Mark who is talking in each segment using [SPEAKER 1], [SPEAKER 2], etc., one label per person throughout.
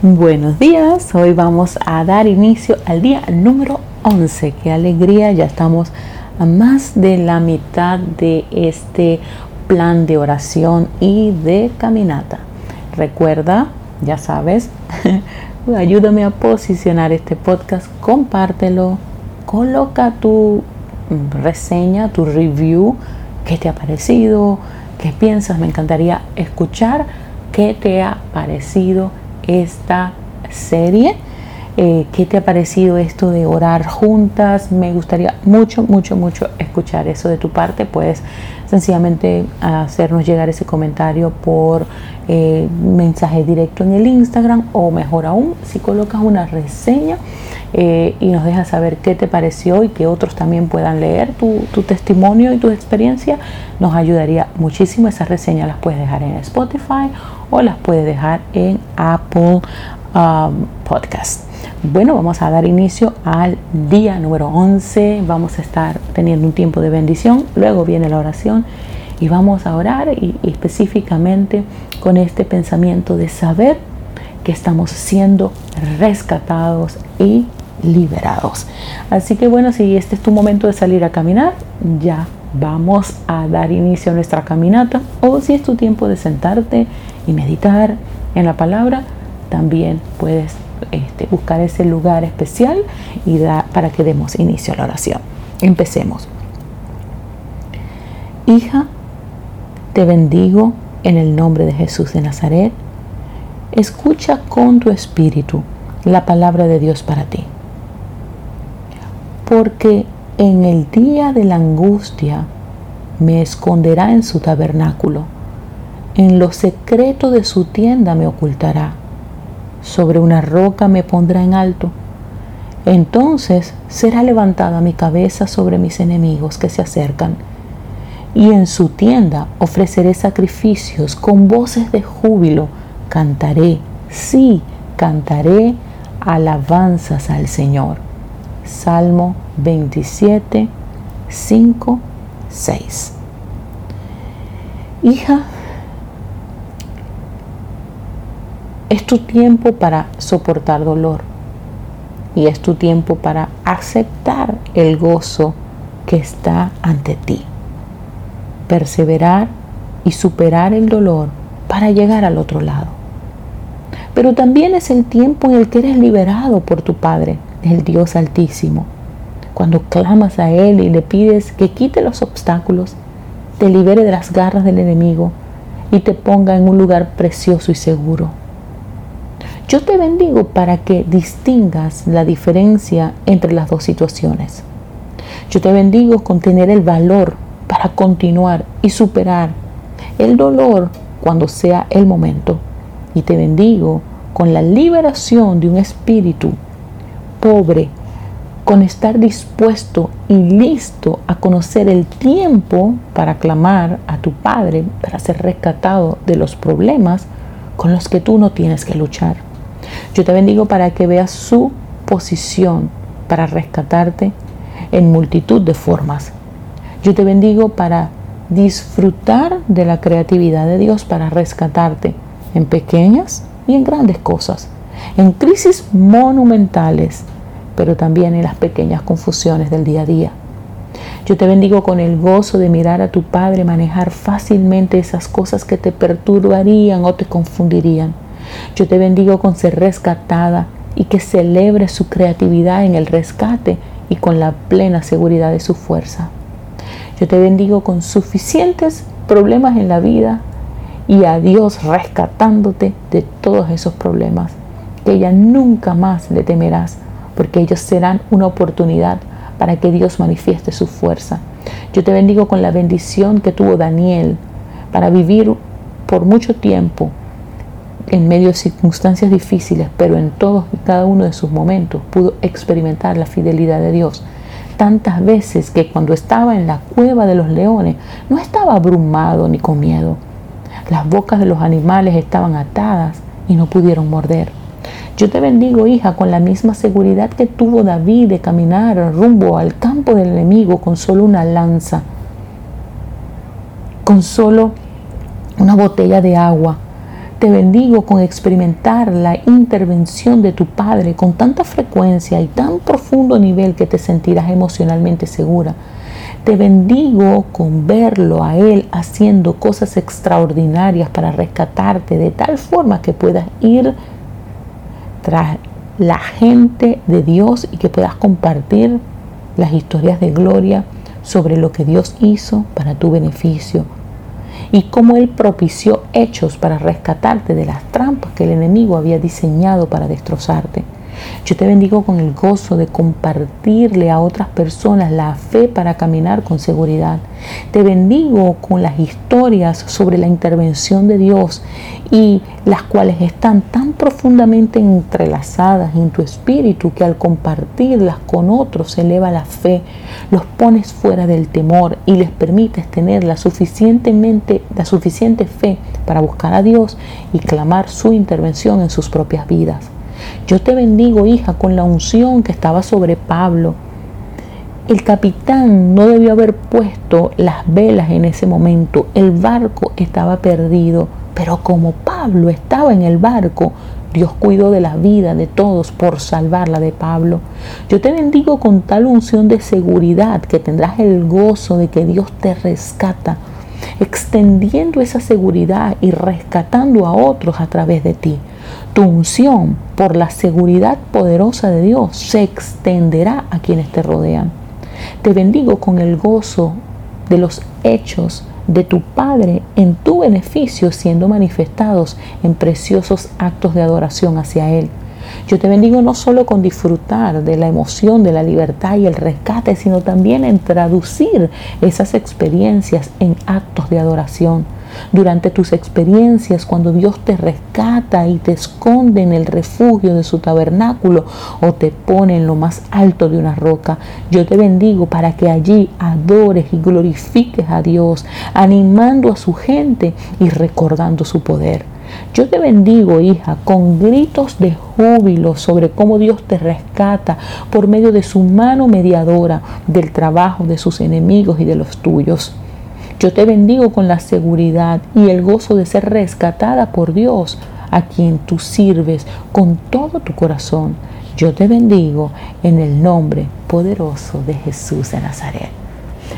[SPEAKER 1] Buenos días, hoy vamos a dar inicio al día número 11. Qué alegría, ya estamos a más de la mitad de este plan de oración y de caminata. Recuerda, ya sabes, ayúdame a posicionar este podcast, compártelo, coloca tu reseña, tu review, qué te ha parecido, qué piensas, me encantaría escuchar qué te ha parecido esta serie. Eh, ¿Qué te ha parecido esto de orar juntas? Me gustaría mucho, mucho, mucho escuchar eso de tu parte. Puedes sencillamente hacernos llegar ese comentario por eh, mensaje directo en el Instagram o mejor aún, si colocas una reseña eh, y nos dejas saber qué te pareció y que otros también puedan leer tu, tu testimonio y tu experiencia, nos ayudaría muchísimo. Esas reseñas las puedes dejar en Spotify o las puedes dejar en Apple um, Podcast. Bueno, vamos a dar inicio al día número 11. Vamos a estar teniendo un tiempo de bendición. Luego viene la oración y vamos a orar y, específicamente con este pensamiento de saber que estamos siendo rescatados y liberados. Así que bueno, si este es tu momento de salir a caminar, ya vamos a dar inicio a nuestra caminata. O si es tu tiempo de sentarte y meditar en la palabra, también puedes este, buscar ese lugar especial y para que demos inicio a la oración. Empecemos. Hija, te bendigo en el nombre de Jesús de Nazaret. Escucha con tu espíritu la palabra de Dios para ti. Porque en el día de la angustia me esconderá en su tabernáculo, en lo secreto de su tienda me ocultará sobre una roca me pondrá en alto. Entonces será levantada mi cabeza sobre mis enemigos que se acercan, y en su tienda ofreceré sacrificios con voces de júbilo, cantaré, sí, cantaré alabanzas al Señor. Salmo 27, 5, 6. Hija, Es tu tiempo para soportar dolor y es tu tiempo para aceptar el gozo que está ante ti. Perseverar y superar el dolor para llegar al otro lado. Pero también es el tiempo en el que eres liberado por tu Padre, el Dios Altísimo. Cuando clamas a Él y le pides que quite los obstáculos, te libere de las garras del enemigo y te ponga en un lugar precioso y seguro yo te bendigo para que distingas la diferencia entre las dos situaciones. Yo te bendigo con tener el valor para continuar y superar el dolor cuando sea el momento. Y te bendigo con la liberación de un espíritu pobre, con estar dispuesto y listo a conocer el tiempo para clamar a tu Padre, para ser rescatado de los problemas con los que tú no tienes que luchar. Yo te bendigo para que veas su posición para rescatarte en multitud de formas. Yo te bendigo para disfrutar de la creatividad de Dios para rescatarte en pequeñas y en grandes cosas, en crisis monumentales, pero también en las pequeñas confusiones del día a día. Yo te bendigo con el gozo de mirar a tu Padre manejar fácilmente esas cosas que te perturbarían o te confundirían yo te bendigo con ser rescatada y que celebre su creatividad en el rescate y con la plena seguridad de su fuerza. Yo te bendigo con suficientes problemas en la vida y a Dios rescatándote de todos esos problemas, ella nunca más le temerás, porque ellos serán una oportunidad para que Dios manifieste su fuerza. Yo te bendigo con la bendición que tuvo Daniel para vivir por mucho tiempo en medio de circunstancias difíciles, pero en todos y cada uno de sus momentos pudo experimentar la fidelidad de Dios. Tantas veces que cuando estaba en la cueva de los leones no estaba abrumado ni con miedo. Las bocas de los animales estaban atadas y no pudieron morder. Yo te bendigo, hija, con la misma seguridad que tuvo David de caminar rumbo al campo del enemigo con solo una lanza, con solo una botella de agua Te bendigo con experimentar la intervención de tu Padre con tanta frecuencia y tan profundo nivel que te sentirás emocionalmente segura. Te bendigo con verlo a Él haciendo cosas extraordinarias para rescatarte de tal forma que puedas ir tras la gente de Dios y que puedas compartir las historias de gloria sobre lo que Dios hizo para tu beneficio y cómo Él propició hechos para rescatarte de las trampas que el enemigo había diseñado para destrozarte. Yo te bendigo con el gozo de compartirle a otras personas la fe para caminar con seguridad. Te bendigo con las historias sobre la intervención de Dios y las cuales están tan profundamente entrelazadas en tu espíritu que al compartirlas con otros eleva la fe, los pones fuera del temor y les permites tener la, suficientemente, la suficiente fe para buscar a Dios y clamar su intervención en sus propias vidas. Yo te bendigo, hija, con la unción que estaba sobre Pablo. El capitán no debió haber puesto las velas en ese momento. El barco estaba perdido. Pero como Pablo estaba en el barco, Dios cuidó de la vida de todos por salvarla de Pablo. Yo te bendigo con tal unción de seguridad que tendrás el gozo de que Dios te rescata, extendiendo esa seguridad y rescatando a otros a través de ti. Tu unción por la seguridad poderosa de Dios se extenderá a quienes te rodean. Te bendigo con el gozo de los hechos de tu Padre en tu beneficio siendo manifestados en preciosos actos de adoración hacia Él. Yo te bendigo no solo con disfrutar de la emoción, de la libertad y el rescate, sino también en traducir esas experiencias en actos de adoración durante tus experiencias, cuando Dios te rescata y te esconde en el refugio de su tabernáculo o te pone en lo más alto de una roca. Yo te bendigo para que allí adores y glorifiques a Dios, animando a su gente y recordando su poder. Yo te bendigo, hija, con gritos de júbilo sobre cómo Dios te rescata por medio de su mano mediadora del trabajo de sus enemigos y de los tuyos. Yo te bendigo con la seguridad y el gozo de ser rescatada por Dios, a quien tú sirves con todo tu corazón. Yo te bendigo en el nombre poderoso de Jesús de Nazaret.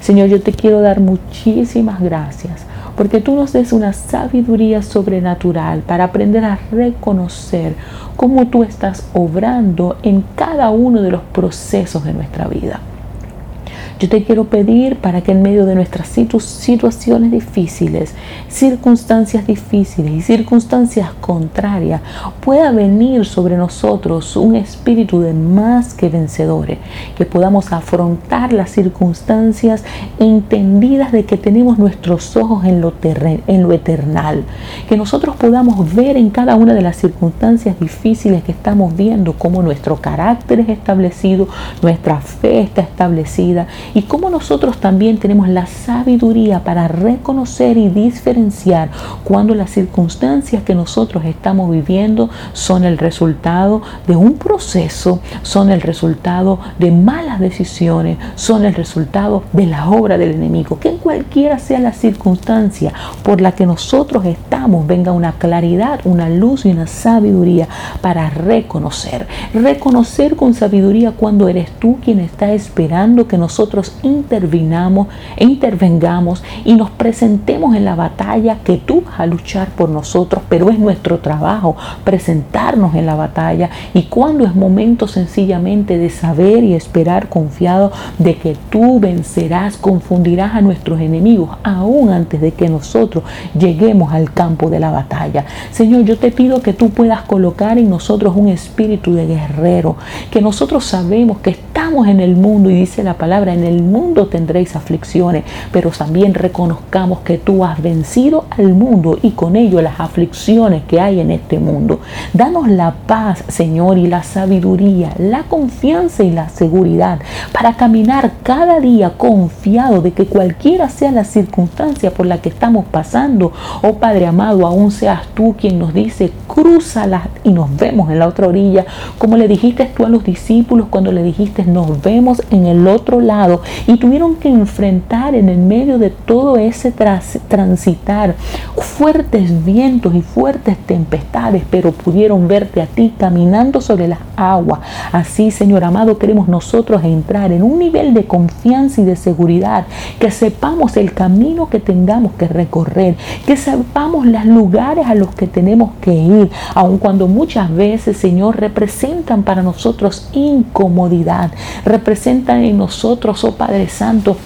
[SPEAKER 1] Señor, yo te quiero dar muchísimas gracias porque tú nos des una sabiduría sobrenatural para aprender a reconocer cómo tú estás obrando en cada uno de los procesos de nuestra vida. Yo te quiero pedir para que en medio de nuestras situaciones difíciles, circunstancias difíciles y circunstancias contrarias, pueda venir sobre nosotros un espíritu de más que vencedores, que podamos afrontar las circunstancias entendidas de que tenemos nuestros ojos en lo, en lo eternal, que nosotros podamos ver en cada una de las circunstancias difíciles que estamos viendo cómo nuestro carácter es establecido, nuestra fe está establecida y cómo nosotros también tenemos la sabiduría para reconocer y diferenciar cuando las circunstancias que nosotros estamos viviendo son el resultado de un proceso, son el resultado de malas decisiones, son el resultado de la obra del enemigo. Que cualquiera sea la circunstancia por la que nosotros estamos, venga una claridad, una luz y una sabiduría para reconocer. Reconocer con sabiduría cuando eres tú quien está esperando que nosotros intervinamos e intervengamos y nos presentemos en la batalla que tú vas a luchar por nosotros, pero es nuestro trabajo presentarnos en la batalla y cuando es momento sencillamente de saber y esperar confiado de que tú vencerás, confundirás a nuestros enemigos aún antes de que nosotros lleguemos al campo de la batalla. Señor, yo te pido que tú puedas colocar en nosotros un espíritu de guerrero, que nosotros sabemos que en el mundo y dice la palabra en el mundo tendréis aflicciones, pero también reconozcamos que tú has vencido al mundo y con ello las aflicciones que hay en este mundo. Danos la paz, Señor, y la sabiduría, la confianza y la seguridad para caminar cada día confiado de que cualquiera sea la circunstancia por la que estamos pasando, oh Padre amado, aún seas tú quien nos dice, crúzala y nos vemos en la otra orilla, como le dijiste tú a los discípulos cuando le dijiste, nos vemos en el otro lado y tuvieron que enfrentar en el medio de todo ese transitar fuertes vientos y fuertes tempestades, pero pudieron verte a ti caminando sobre las aguas. Así, Señor amado, queremos nosotros entrar en un nivel de confianza y de seguridad, que sepamos el camino que tengamos que recorrer, que sepamos los lugares a los que tenemos que ir, aun cuando muchas veces, Señor, representan para nosotros incomodidad, representan en nosotros, oh Padre Santo,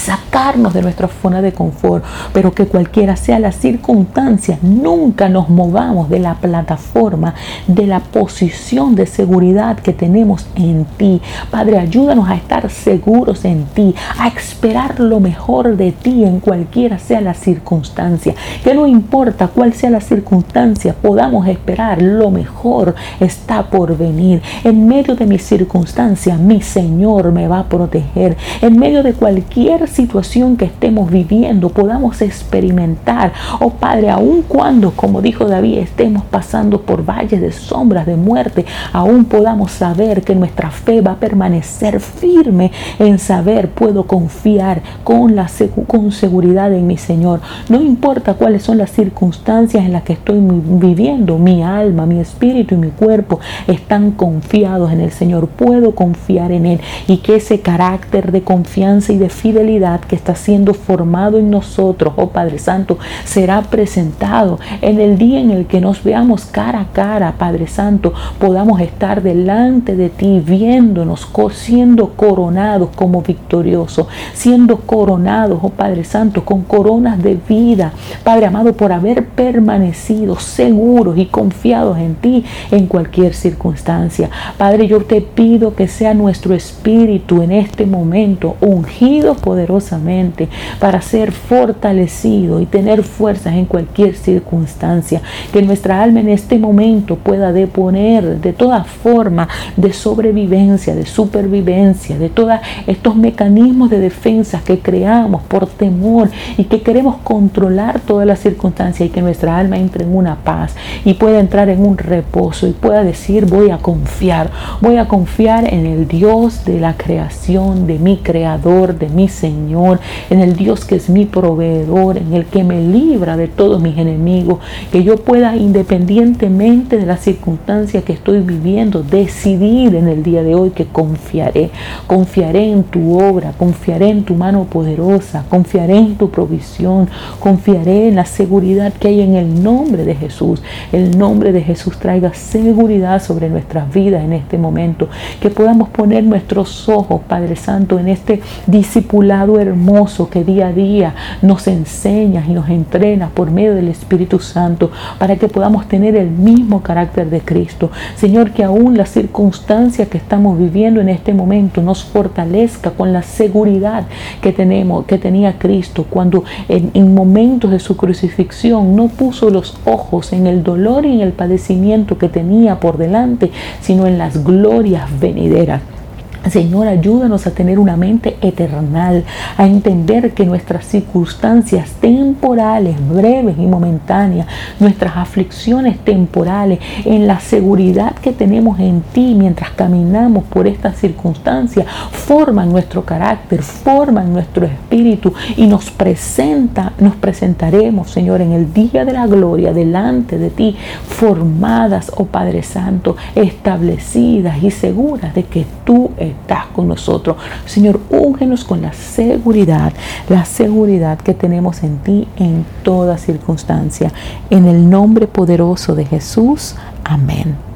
[SPEAKER 1] sacarnos de nuestra zona de confort, pero que cualquiera sea la circunstancia, nunca nos movamos de la plataforma, de la posición de seguridad que tenemos en ti. Padre, ayúdanos a estar seguros en ti, a esperar lo mejor de ti en cualquiera sea la circunstancia. Que no importa cuál sea la circunstancia, podamos esperar lo mejor está por venir. En medio de mi circunstancia, mi Señor me va a proteger. En medio de cualquier situación que estemos viviendo podamos experimentar, oh Padre, aun cuando, como dijo David, estemos pasando por valles de sombras de muerte, aún podamos saber que nuestra fe va a permanecer firme en saber, puedo confiar con, la, con seguridad en mi Señor. No importa cuáles son las circunstancias en las que estoy viviendo, mi alma, mi espíritu y mi cuerpo están confiados en el Señor. Puedo confiar en Él y que ese carácter de confianza y de fidelidad que está siendo formado en nosotros, oh Padre Santo, será presentado en el día en el que nos veamos cara a cara, Padre Santo, podamos estar delante de ti, viéndonos, siendo coronados como victoriosos, siendo coronados, oh Padre Santo, con coronas de vida, Padre amado, por haber permanecido seguros y confiados en ti en cualquier circunstancia. Padre, yo te pido que sea nuestro espíritu en este momento ungido, poder poderosamente para ser fortalecido y tener fuerzas en cualquier circunstancia. Que nuestra alma en este momento pueda deponer de toda forma de sobrevivencia, de supervivencia, de todos estos mecanismos de defensa que creamos por temor y que queremos controlar todas las circunstancias y que nuestra alma entre en una paz y pueda entrar en un reposo y pueda decir voy a confiar, voy a confiar en el Dios de la creación, de mi creador, de mi Señor Señor, en el Dios que es mi proveedor, en el que me libra de todos mis enemigos, que yo pueda independientemente de la circunstancia que estoy viviendo, decidir en el día de hoy que confiaré, confiaré en tu obra, confiaré en tu mano poderosa, confiaré en tu provisión, confiaré en la seguridad que hay en el nombre de Jesús. El nombre de Jesús traiga seguridad sobre nuestras vidas en este momento, que podamos poner nuestros ojos, Padre Santo, en este discipulado hermoso que día a día nos enseñas y nos entrenas por medio del Espíritu Santo para que podamos tener el mismo carácter de Cristo. Señor, que aún la circunstancia que estamos viviendo en este momento nos fortalezca con la seguridad que tenemos, que tenía Cristo cuando en, en momentos de su crucifixión no puso los ojos en el dolor y en el padecimiento que tenía por delante, sino en las glorias venideras. Señor, ayúdanos a tener una mente eternal, a entender que nuestras circunstancias temporales, breves y momentáneas, nuestras aflicciones temporales, en la seguridad que tenemos en ti mientras caminamos por estas circunstancias, forman nuestro carácter, forman nuestro espíritu y nos presenta, nos presentaremos, Señor, en el día de la gloria delante de ti, formadas, oh Padre Santo, establecidas y seguras de que tú eres estás con nosotros. Señor, úngenos con la seguridad, la seguridad que tenemos en ti en toda circunstancia. En el nombre poderoso de Jesús. Amén.